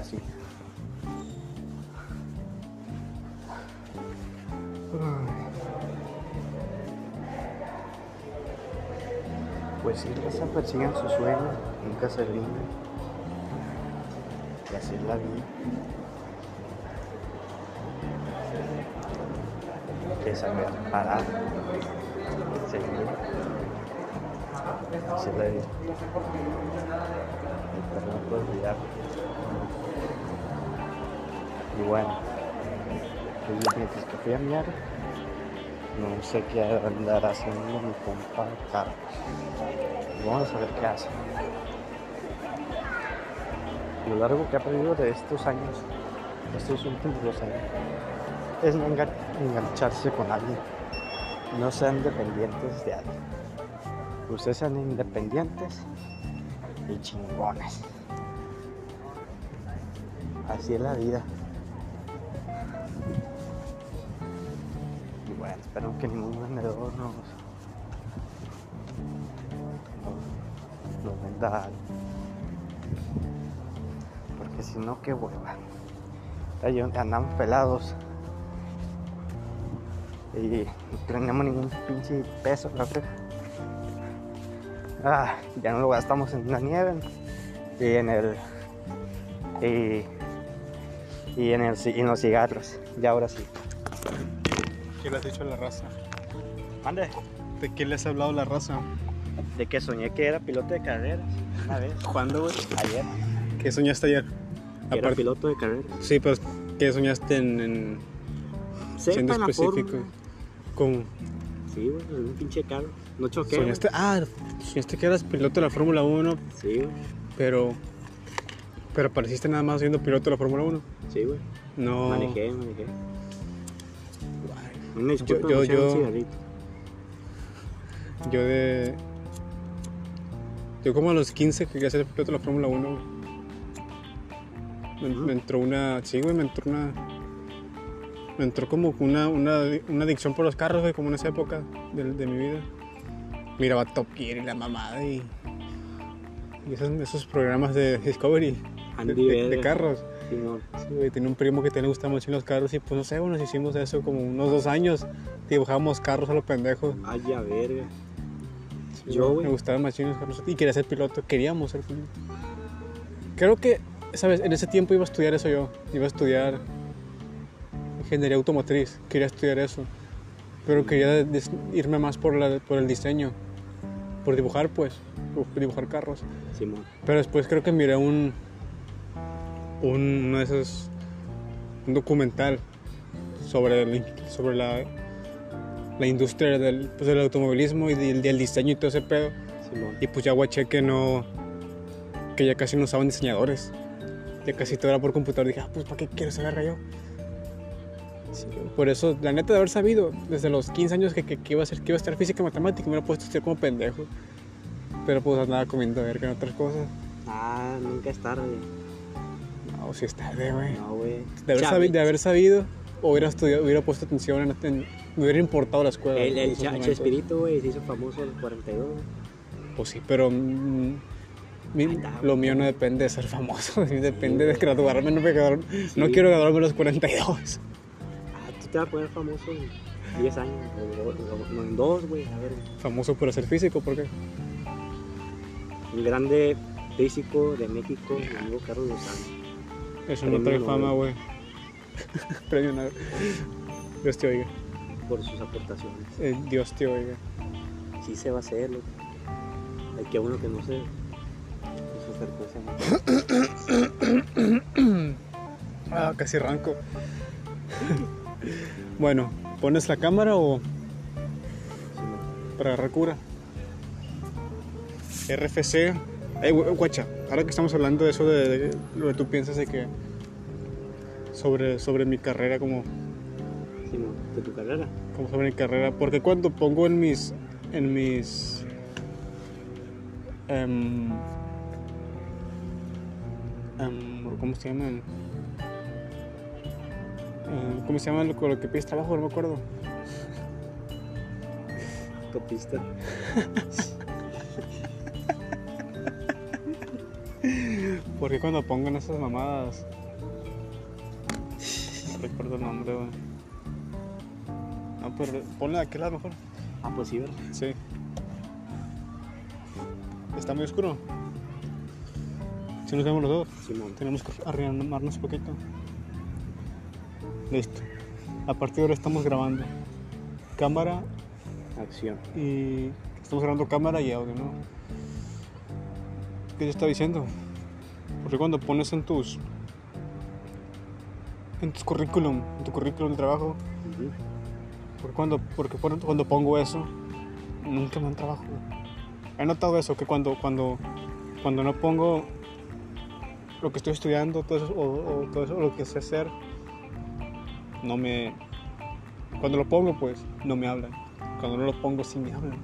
Listo, ahora sí. Pues sí, se persigan sus sueños, nunca se rinden. Y así es la vida. Que saber parar, seguir. Así es la vida. Pero no puedo olvidar. Y bueno, pues mientras que fui a miar, no sé qué andar haciendo mi compa Carlos. Vamos a ver qué hace. Lo largo que ha perdido de estos años, estos últimos dos años, es no engan- engancharse con alguien. No sean dependientes de alguien. Ustedes sean independientes y chingones. Así es la vida. Que ningún vendedor nos, nos, nos venda algo. Porque si no, qué hueva. Andamos pelados. Y no tenemos ningún pinche peso. Ah, ya no lo gastamos en la nieve y en el y, y en el y en los cigarros. Ya ahora sí. ¿Qué le has dicho a la raza? Mande. ¿De qué les ha hablado la raza? De que soñé que era piloto de carreras una vez. ¿Cuándo, güey? Ayer. ¿Qué soñaste ayer? que era piloto de carreras. Sí, pero ¿qué soñaste en, en- siendo específico? Con, Sí, güey, en un pinche carro. No choqué. soñaste, ah, soñaste que eras piloto de la Fórmula 1, Sí, güey. pero pero apareciste nada más siendo piloto de la Fórmula 1. Sí, güey. No. Manejé, manejé. Una disculpa, yo- un yo- cigarrito. Yo de yo como a los 15 quería ser piloto de la Fórmula 1. güey. Me, entró una, sí, güey, me entró una me entró como una, una, una adicción por los carros, güey, como en esa época de, de mi vida. Miraba Top Gear y la mamada y, y esos, esos programas de Discovery de, Andy de- de Verga. carros. Simón. Sí, güey, tenía un primo que también le gustaban mucho los carros y pues no sé, bueno, nos hicimos eso como unos dos años. Dibujábamos carros a los pendejos. Ay, ya verga. Sí, Yo, güey. Me gustaban más chinos carros y quería ser piloto. Queríamos ser piloto. Creo que, ¿sabes? En ese tiempo iba a estudiar eso yo. Iba a estudiar ingeniería automotriz. Quería estudiar eso. Pero quería irme más por, la, por el diseño. Por dibujar, pues. Por dibujar carros. Simón. Pero después creo que miré un, un uno de esos un documental sobre el- sobre la, la industria del, pues, del automovilismo y del, del diseño y todo ese pedo. Y pues ya guaché que no que ya casi no usaban diseñadores. Ya casi todo era por computador. Dije ah pues para qué quiero esa verga yo Sí, por eso la neta de haber sabido desde los 15 años que, que, que iba a ser que iba a estar física y matemática me hubiera puesto a estudiar como pendejo. Pero pues andaba comiendo verga en otras cosas. Ah, nunca es tarde. No si es tarde güey No, güey. de haber, Chavi- sabi- de haber sabido hubiera estudiado hubiera puesto atención en, en- me hubiera importado la escuela El, el. Chespirito, güey, se hizo famoso a los 42. Pues sí, pero mm, mi- Ahí está, lo mío no depende de ser famoso, depende de graduarme. No, quiero graduarme a los 42. Ah, tú te vas a poner famoso en 10 años. No, en 2, güey. A ver. Famoso por ser físico, ¿por qué? Un grande físico de México, mi amigo Carlos Lozano. Eso no trae fama, güey. Premio Nobel. Dios te oiga. Por sus aportaciones. Eh, Dios te oiga. Sí se va a hacer, loco. Hay que uno que no se. No. Ah, casi arranco. bueno, ¿pones la cámara o para agarrar cura? RFC. Eh, gu- guacha, ahora que estamos hablando de eso de, de lo que tú piensas de que sobre, sobre mi carrera como Simón, de tu carrera. ¿Cómo se ve mi carrera? Porque cuando pongo en mis. En mis. em, em, ¿Cómo se llaman? Em, ¿Cómo se llama lo que pides trabajo? No me acuerdo. Copista. Porque cuando pongo en esas mamadas. No recuerdo el nombre, güey. No, pero ponle de aquel lado mejor. Ah, pues sí, ¿verdad? Sí. Está muy oscuro. Si nos vemos los dos, Simón. tenemos que arrimarnos un poquito. Listo. A partir de ahora estamos grabando cámara Acción. y estamos grabando cámara y audio, ¿no? ¿Qué te estaba diciendo? Porque cuando pones en tus en tus currículum, en tu currículum de trabajo, porque cuando porque por- cuando pongo eso nunca me dan trabajo. He notado eso que cuando cuando cuando no pongo lo que estoy estudiando, todo eso, o, o todo eso, o lo que sé hacer, no me cuando lo pongo pues no me hablan. Cuando no lo pongo sí me hablan.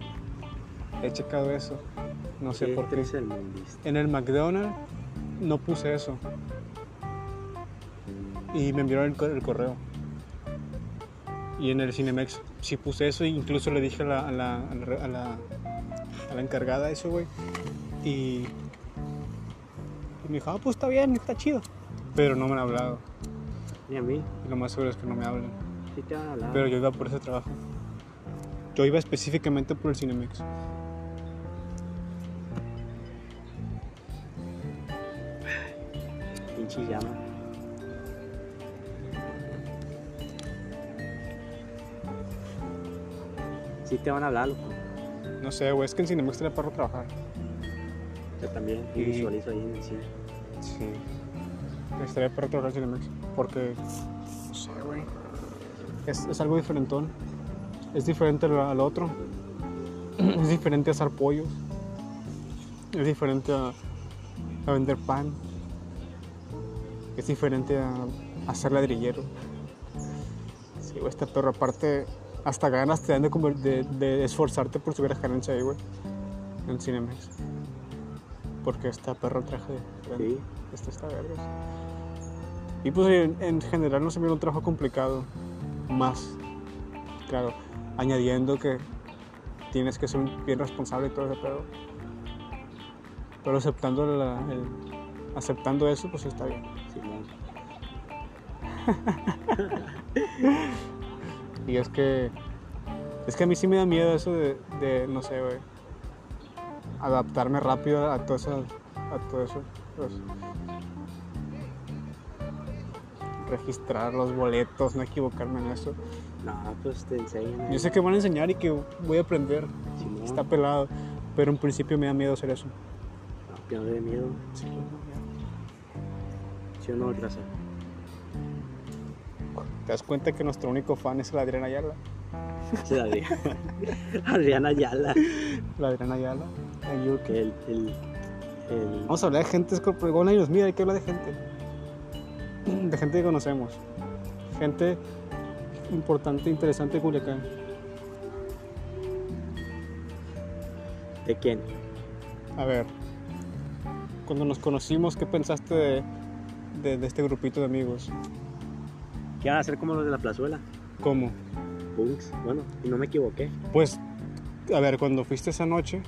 He checado eso. No sé por qué. En el McDonald's no puse eso. Y me enviaron el, co- el correo. Y en el Cinemex sí puse eso. e incluso le dije a la, a la, a la, a encargada eso, güey. Y, y me dijo, ah, pues está bien, está chido. Pero no me han hablado. Ni a mí. Y lo más seguro es que no me hablen. Sí te van a hablar. Pero yo iba por ese trabajo. Yo iba específicamente por el Cinemex. Pinche llama. Sí te van a hablar, loco. No sé, güey, es que en Cinemex tenía para trabajar. Yo también Y- visualizo ahí en el cine. Sí. Estaría para trabajar en Cinemex. Porque, no sé, güey. Es, es algo diferentón. Es diferente al, al otro. Es diferente a asar pollos. Es diferente a, a vender pan. Es diferente a, ser ladrillero. Sí, güey, este perro aparte hasta ganas te dan de, de, de esforzarte por subir a gerencia ahí, güey. En Cinemex. Porque está perro traje de Sí. Este está vergas. Y pues en, en general no se me dio un trabajo complicado. Más, claro, añadiendo que tienes que ser bien responsable y todo ese pedo. Pero aceptando, la- el- aceptando eso, pues está bien. Simón. Y es que, es que a mí sí me da miedo eso de, de, no sé, güey, adaptarme rápido a todo eso. A todo eso pues. registrar los boletos, no equivocarme en eso. No, pues te enseñan. Yo sé que van a enseñar y que voy a aprender. Simón. Está pelado, pero en principio me da miedo hacer eso. No, no dé miedo. Sí. ¿Te das cuenta que nuestro único fan es el Adrián Ayala? Sí, Adriana. Adriana Ayala. La Adrián Ayala. El, el, el, Vamos a hablar de gente, es nos mira, hay que hablar de gente. De gente que conocemos. Gente importante, interesante de Culiacán. ¿De quién? A ver, cuando nos conocimos, ¿qué pensaste de, de- de este grupito de amigos? ¿Qué van a hacer como los de la plazuela? ¿Cómo? Punks. Bueno, y no me equivoqué. Pues, a ver, cuando fuiste esa noche,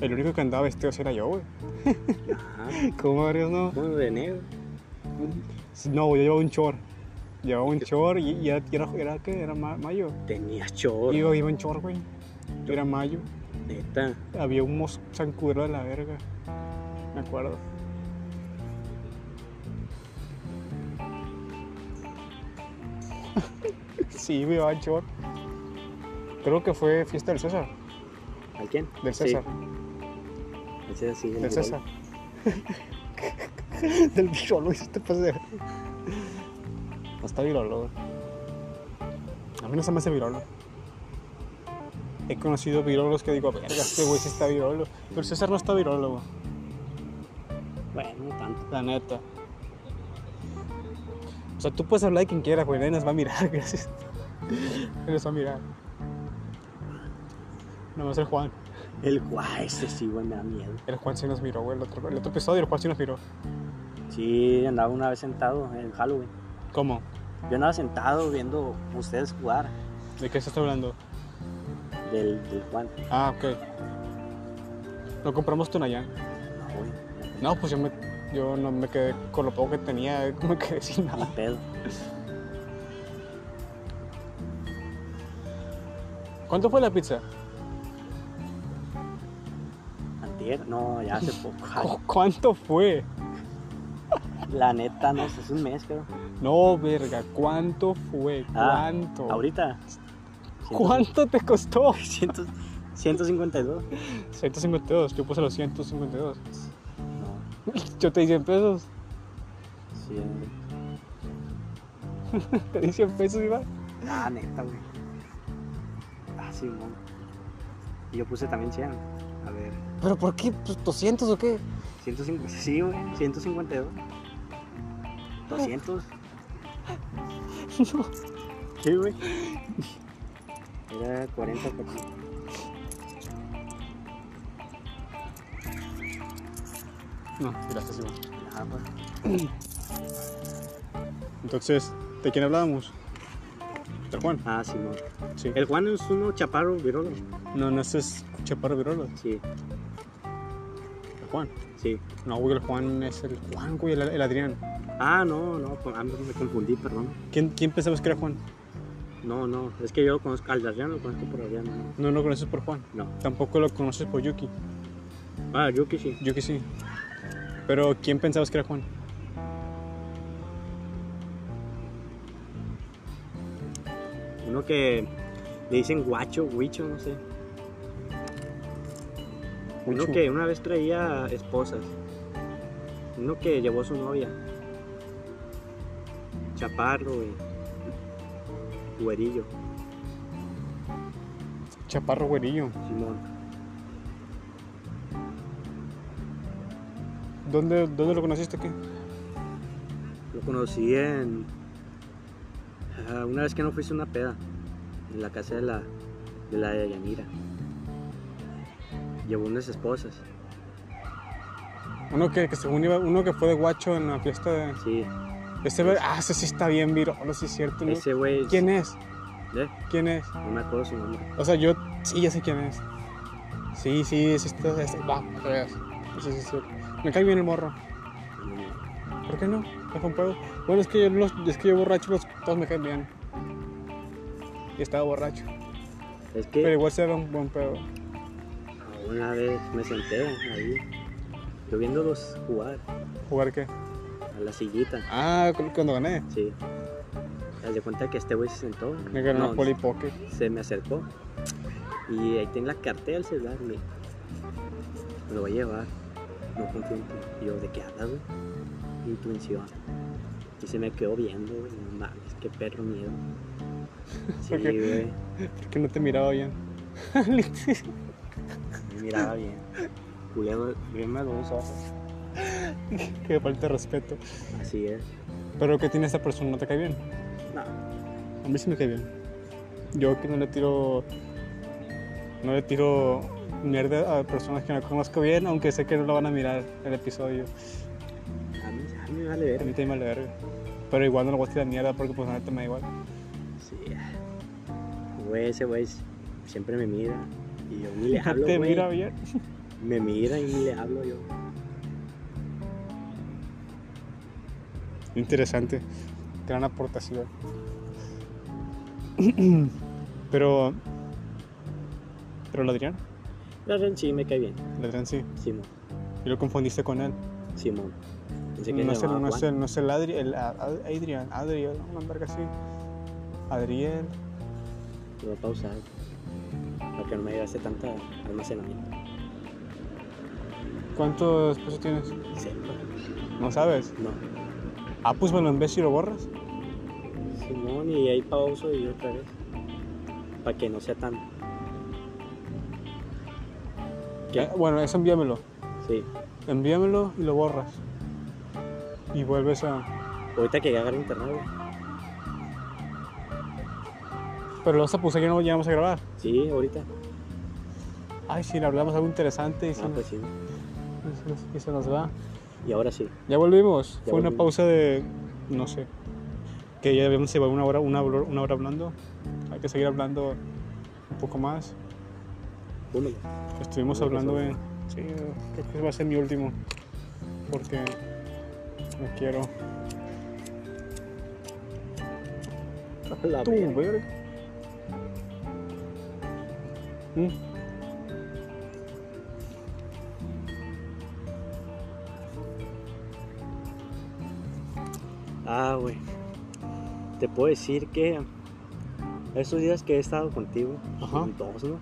el único que andaba vestido era yo, güey. Ajá. ¿Cómo varios no? Bueno, de negro. No, yo llevaba un short. Llevaba un short y, y era, era, era, ¿qué? Era ma- mayo. Tenías chor. Iba, iba en short, güey. Era mayo. Neta. Había un mos zancudero de la verga. Me acuerdo. Sí, güey, iba en short. Creo que fue fiesta del César. ¿Al quién? Del Sí. César. El César, sí. el Del Virol. César. Del virolo, hiciste pasar. No está virolo. A mí no se me hace virolo. He conocido virolos que digo, verga, este güey sí está virolo. Pero el César no está virolo, güey. Bueno, no tanto. La neta. O sea, tú puedes hablar de quien quieras, güey. Nadie nos va a mirar, gracias. Eres a mirar. Nomás el Juan. El guay, ese sí, güey, me da miedo. El Juan sí nos miró, güey. El otro, el otro episodio el Juan sí nos miró. Sí, andaba una vez sentado en Halloween. ¿Cómo? Yo andaba sentado viendo ustedes jugar ¿De qué estás hablando? del, del Juan. Ah, ok. Lo compramos Tonayán. No, güey, No, pues yo, me, yo no me quedé con lo poco que tenía, como que sin ni nada. pedo. ¿Cuánto fue la pizza? Antier, no, ya hace poco. Ay, ¿Cu- ¿Cuánto fue? la neta, no sé, es un mes, creo. No, verga, ¿cuánto fue? Ah, ¿Cuánto? Ahorita. ¿Cuánto te costó? 100, 152. 152, yo puse los 152. Yo te di 100 pesos. 100. Te di 100 pesos, Iván. Ah, neta, güey. Ah, sí, mon. Y yo puse también 100. A ver, ¿Pero por qué? Pues, ¿200 o qué? 150. Sí, güey, 152. 200. No. Sí, güey. Era 40 por No, gracias, Iván. Ah, pues. Entonces, ¿de quién hablábamos? ¿De Juan? Ah, sí, mon. Sí. El Juan es uno chaparro virolo. No, no, ese es Chaparro Virolo. Sí, El Juan. sí. No, güey, el Juan es el Juan, güey, el, el Adrián. Ah, no, no, pues, ah, me confundí, perdón. ¿Quién, ¿Quién pensabas que era Juan? No, no, es que yo conozco al Adrián, lo conozco por Adrián. No. No lo conoces por Juan. no. Tampoco lo conoces por Yuki. Ah, Yuki sí. Yuki sí. Pero ¿quién pensabas que era Juan? Uno que le dicen guacho, huicho, no sé. Uno que una vez traía esposas. Uno que llevó a su novia. Chaparro y güerillo, Chaparro güerillo. Simón. ¿Dónde, ¿Dónde lo conociste qué? Lo conocí en. ah, una vez que no fuiste a una peda. En la casa de la. de la de Yanira. Llevó unas esposas. Uno que, que según iba, uno que fue de guacho en la fiesta de. Sí. Ese, ah, ese sí está bien virolo, sí es cierto. ¿no? Ese güey. ¿Quién es? ¿Eh? ¿Quién es? No me acuerdo su nombre. O sea, yo sí, ya sé quién es. Sí, sí, sí está. está- Va, para que veas. Sí, sí, sí. Me cae bien el morro. ¿Por qué no? ¿Es un pedo? Bueno, es que yo, los, es que yo borracho, los, todos me caen bien. Y estaba borracho. Es Pero que igual se ve un buen pedo. una vez me senté ahí. Yo viéndolos jugar ¿Jugar qué? a la sillita. Ah, cu- cuando gané. Sí. Haz de cuenta que este güey se sentó. Me ganó No, Polly Pocket. se me acercó. Y ahí tengo la cartera del celular. Me, me lo voy a llevar. No confío en ti. Y yo, ¿de qué hablas, güey? Intuición. Y se me quedó viendo, güey. No mames, qué perro miedo. Sí, güey. ¿Por qué no te miraba bien? Me miraba bien. Culero, me los ojos. Qué falta de respeto. Así es. Pero ¿qué tiene esta persona? ¿No te cae bien? No, A mí sí me cae bien. Yo que no le tiro. No le tiro mierda a personas que no conozco bien, aunque sé que no lo van a mirar el episodio. a mí, a mí me vale A ver. mí también me vale verga. Pero igual no le voy a tirar mierda porque pues neta me da igual. Sí. Güey, ese güey siempre me mira. Y yo ni le hablo, te mira bien. Me mira y ni le hablo yo. Interesante. Gran aportación. Pero. Pero el Adrián. La Ren sí me cae bien. El Adrián sí. Simón. Y lo confundiste con él. Simón. Pensé que No es el, no es el, no es el Adri, el A- A- Adrián, Adriel, una verga así. Adriel. Lo voy a pausar. Para que no me gaste tanta almacenamiento. ¿Cuánto espacio tienes? Sepa. No sabes. No. Ah, pues me lo y lo borras. Simón, y ahí pauso y otra vez. Para que no sea tan. ¿Qué? Bueno, eso envíamelo. Sí. Envíamelo y lo borras. Y vuelves a. Ahorita que agarre internet, güey. Pero luego se puso que no llegamos a grabar. Sí, ahorita. Ay, sí, le hablamos algo interesante y se, Ah, nos, pues sí. y se nos- se va. Y ahora sí. Ya volvimos. Ya Fue una pausa de, no sé, que ya habíamos llevado una hora, una, hora- una hora hablando. Hay que seguir hablando un poco más. Estuvimos hablando sí. de... Sí, creo que va a ser mi último. Porque me quiero... La Tú, verga. Mm. Ah, güey. Te puedo decir que estos días que he estado contigo, Ajá. dos, ¿no?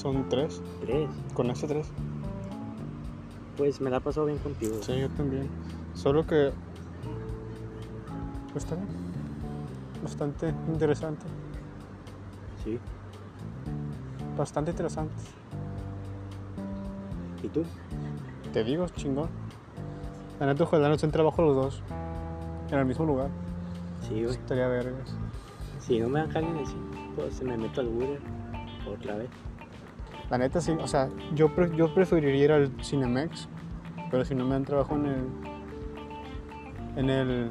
Son tres. Tres. Con este tres. Pues me la he pasado bien contigo. Sí, yo también. Solo que... Pues está bien. Bastante interesante. Sí. Bastante interesante. ¿Y tú? Te digo, chingón. La neta, ojalá nos den trabajo los dos. En el mismo lugar. Sí, güey. Estaría vergas. Si no me dan jale en el cine, pues me meto al Uber otra vez. La neta, sí. O sea, yo, pre- yo preferiría ir al Cinemex. Pero si no me dan trabajo en el... En el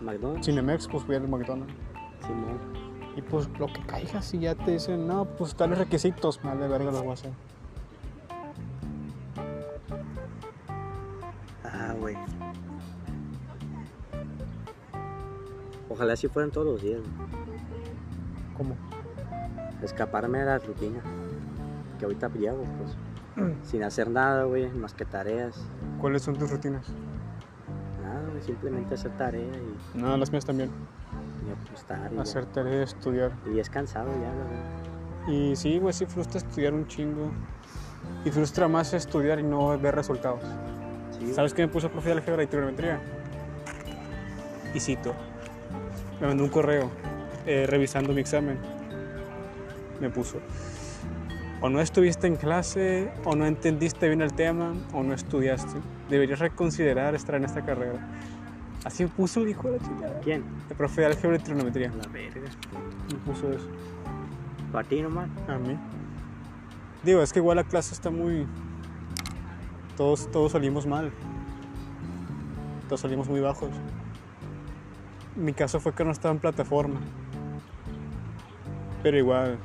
McDonald's. Cinemex, pues voy al McDonald's. Simón. Y pues lo que caiga, si ya te dicen, no, pues tales requisitos, mal de verga los voy a hacer. Ah, güey. Ojalá si fueran todos los días. ¿Cómo? Escaparme de la rutina. Que ahorita llevo, pues. Sin hacer nada, güey, más que tareas. ¿Cuáles son tus rutinas? Nada, güey, simplemente hacer tarea y, No, las mías también. y apostar. Y, ya. Hacer tarea, estudiar. y es cansado ya, la verdad. Y sí, güey, sí frustra estudiar un chingo. Y frustra más estudiar y no ver resultados. Sí. ¿Sabes qué me puso profe de álgebra y trigonometría? Y cito. Me mandó un correo eh, revisando mi examen. Me puso. O no estuviste en clase, o no entendiste bien el tema, o no estudiaste. Deberías reconsiderar estar en esta carrera. Así me puso el hijo de la chingada. ¿Quién? El profe de álgebra y trigonometría. La verga. Me puso eso. ¿Para ti nomás? A mí. Digo, es que igual la clase está muy. Todos, todos salimos mal. Todos salimos muy bajos. Mi caso fue que no estaba en plataforma. Pero igual.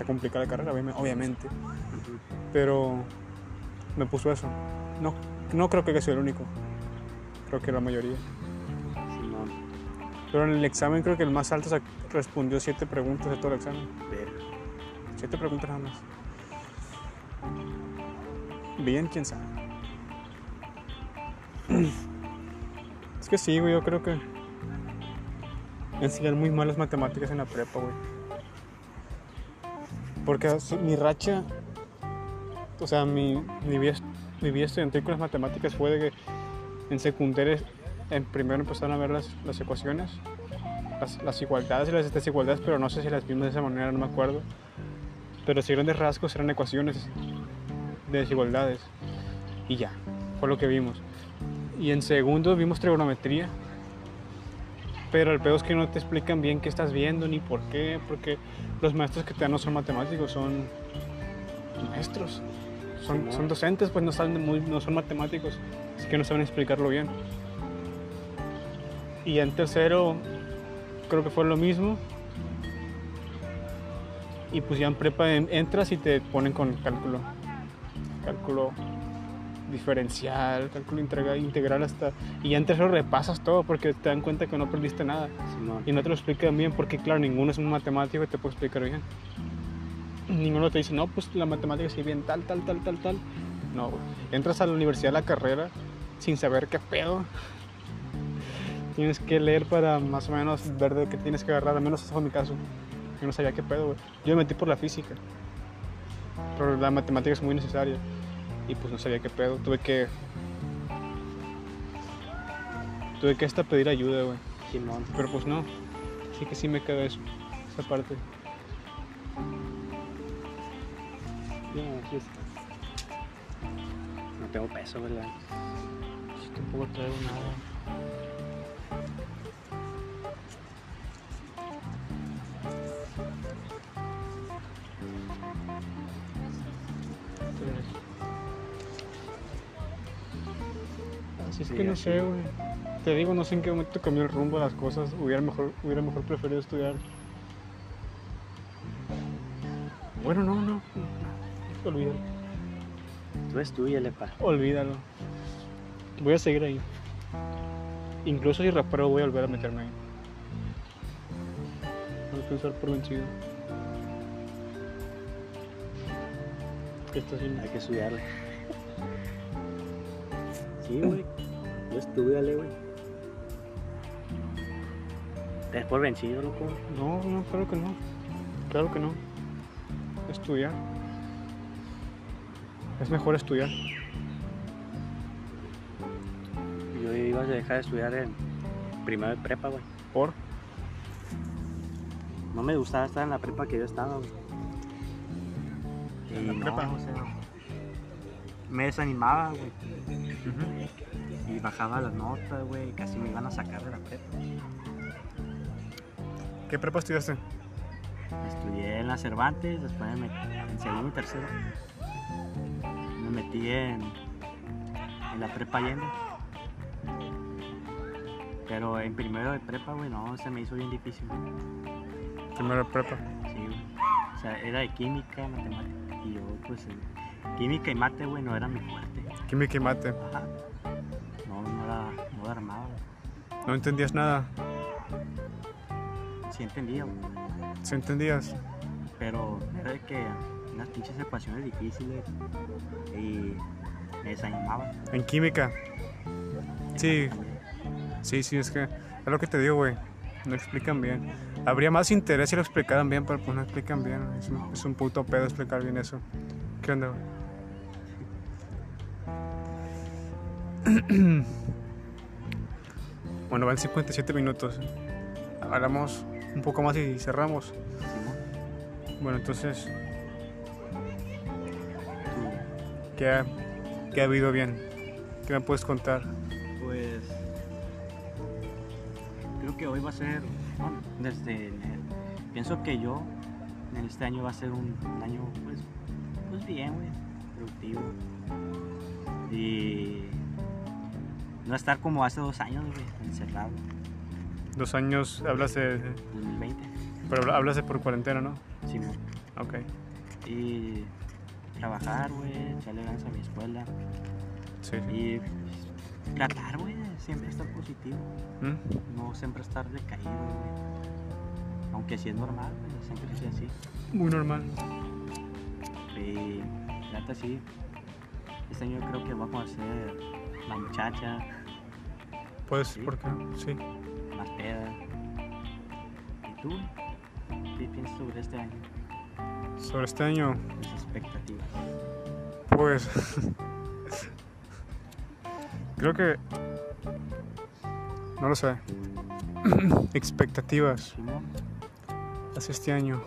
Está complicada la carrera, obviame- obviamente. Pero. Me puso eso. No, no creo que sido el único. Creo que la mayoría. Pero en el examen creo que el más alto respondió siete preguntas de todo el examen. Siete preguntas nada más. Bien, quién sabe. Es que sí, güey, yo creo que enseñar muy mal las matemáticas en la prepa, güey. Porque mi racha, o sea, mi, mi, vida, mi vida estudiantil con las matemáticas fue de que en secundaria, en primero empezaron a ver las, las ecuaciones, las, las igualdades y las desigualdades, pero no sé si las vimos de esa manera, no me acuerdo pero si grandes rasgos eran ecuaciones de desigualdades. Y ya, fue lo que vimos. Y en segundo vimos trigonometría, pero el peor es que no te explican bien qué estás viendo ni por qué, porque los maestros que te dan no son matemáticos, son maestros. Son, son docentes, pues no, saben muy, no son matemáticos, así que no saben explicarlo bien. Y en tercero, creo que fue lo mismo, y pues ya en prepa en- entras y te ponen con cálculo. Cálculo diferencial, cálculo integra- integral hasta... Y ya en tercero repasas todo porque te dan cuenta que no aprendiste nada. Simón. Y no te lo explican bien porque claro, ninguno es un matemático que te puede explicar bien. Ninguno te dice, no, pues la matemática sí bien tal, tal, tal, tal, tal. No, entras a la universidad, a la carrera, sin saber qué pedo. Tienes que leer para más o menos ver de qué tienes que agarrar, al menos ese fue mi caso. Yo no sabía qué pedo, güey. Yo me metí por la física. Pero la matemática es muy necesaria. Y pues no sabía qué pedo. Tuve que. Tuve que hasta pedir ayuda, güey. Simón. Pero pues no. Sí que sí me queda eso. Esa parte. Ya, aquí está. No tengo peso, ¿verdad? Sí, tampoco traigo nada. Es Sí, que no sé, güey. Te digo, no sé en qué momento cambió el rumbo de las cosas. Hubiera mejor, hubiera mejor preferido estudiar. Bueno, no, no. Olvídalo. Tú estudiale, pa. Olvídalo. Voy a seguir ahí. Incluso si rapero voy a volver a meterme ahí. No voy a pensar por vencido. ¿Qué está haciendo? Hay que estudiarle. Sí, güey. Tú estudiale, güey. Te das por vencido, loco. No, no, claro que no. Claro que no. Estudiar. Es mejor estudiar. Yo iba a dejar de estudiar en primero de prepa, güey. Por. No me gustaba estar en la prepa que yo estaba, güey. ¿En la Y no, prepa? o sea, me desanimaba, güey. Y bajaba las notas, güey. Casi me iban a sacar de la prepa. ¿Qué prepa estudiaste? Estudié en la Cervantes, después me metí en segundo y tercero. Me metí en, en la prepa Allende. Pero en primero de prepa, güey, no, se me hizo bien difícil. güey. Primera prepa. Sí, güey. O sea, era de química, matemática. Y yo, pues, química y mate, güey, no era mi fuerte. Química y mate. Ajá. No, no era, no güey. No entendías nada. Sí entendía, güey. ¿Sí entendías? Pero era de que unas pinches ecuaciones difíciles y me desanimaba. En química. Sí, sí, sí, es que es lo que te digo, güey. No explican bien. Habría más interés si lo explicaran bien, pero pues no explican bien. Es un, es un puto pedo explicar bien eso. Bueno, van 57 minutos. Hablamos un poco más y cerramos. Bueno, entonces, ¿qué ha, habido bien? ¿Qué me puedes contar? Pues creo que hoy va a ser, desde. Pienso que yo en este año va a ser un año pues, pues bien, güey, productivo. Y no estar como hace dos años, güey, encerrado, Dos años, hablas de. 2020. Pero hablas de por cuarentena, ¿no? Simón. Ok. Y trabajar, güey, echarle ganas a mi escuela. Sí, sí. Y pues, tratar, güey, siempre estar positivo. ¿Mm? No siempre estar decaído, güey. Aunque sí es normal, güey, siempre soy así. Muy normal. Y la neta sí. Este año creo que vamos a ser la muchacha, Pues, Sí. ¿por qué? Sí. más peda. ¿Y tú? ¿Qué piensas sobre este año? Sobre este año, Tus expectativas. pues. creo que. No lo sé. Expectativas Simón, hacia este año.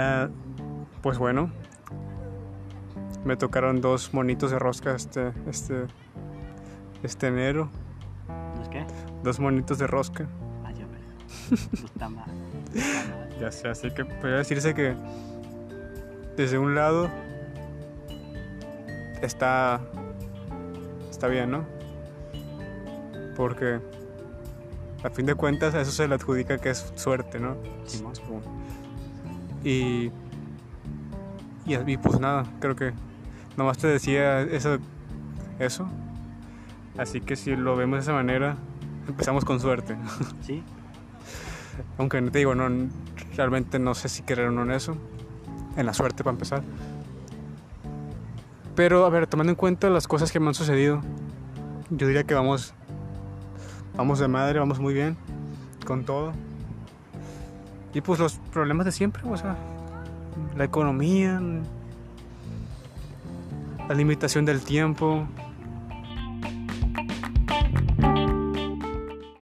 Ah, pues bueno, me tocaron dos monitos de rosca este, este, este enero. ¿no es qué? Dos monitos de rosca. Ah, ya ves. No está mal. No está mal. Ya sé, así que podría decirse que desde un lado está está bien, ¿no? Porque a fin de cuentas a eso se le adjudica que es suerte, ¿no? Simón. Y, y y pues nada, creo que nomás te decía eso eso. Así que si lo vemos de esa manera, empezamos con suerte. Sí, Aunque te digo, no, realmente no sé si querer o no en eso. En la suerte para empezar. Pero, a ver, tomando en cuenta las cosas que me han sucedido, yo diría que vamos. Vamos de madre, vamos muy bien. Con todo. Y pues los problemas de siempre, o sea. La economía. La limitación del tiempo.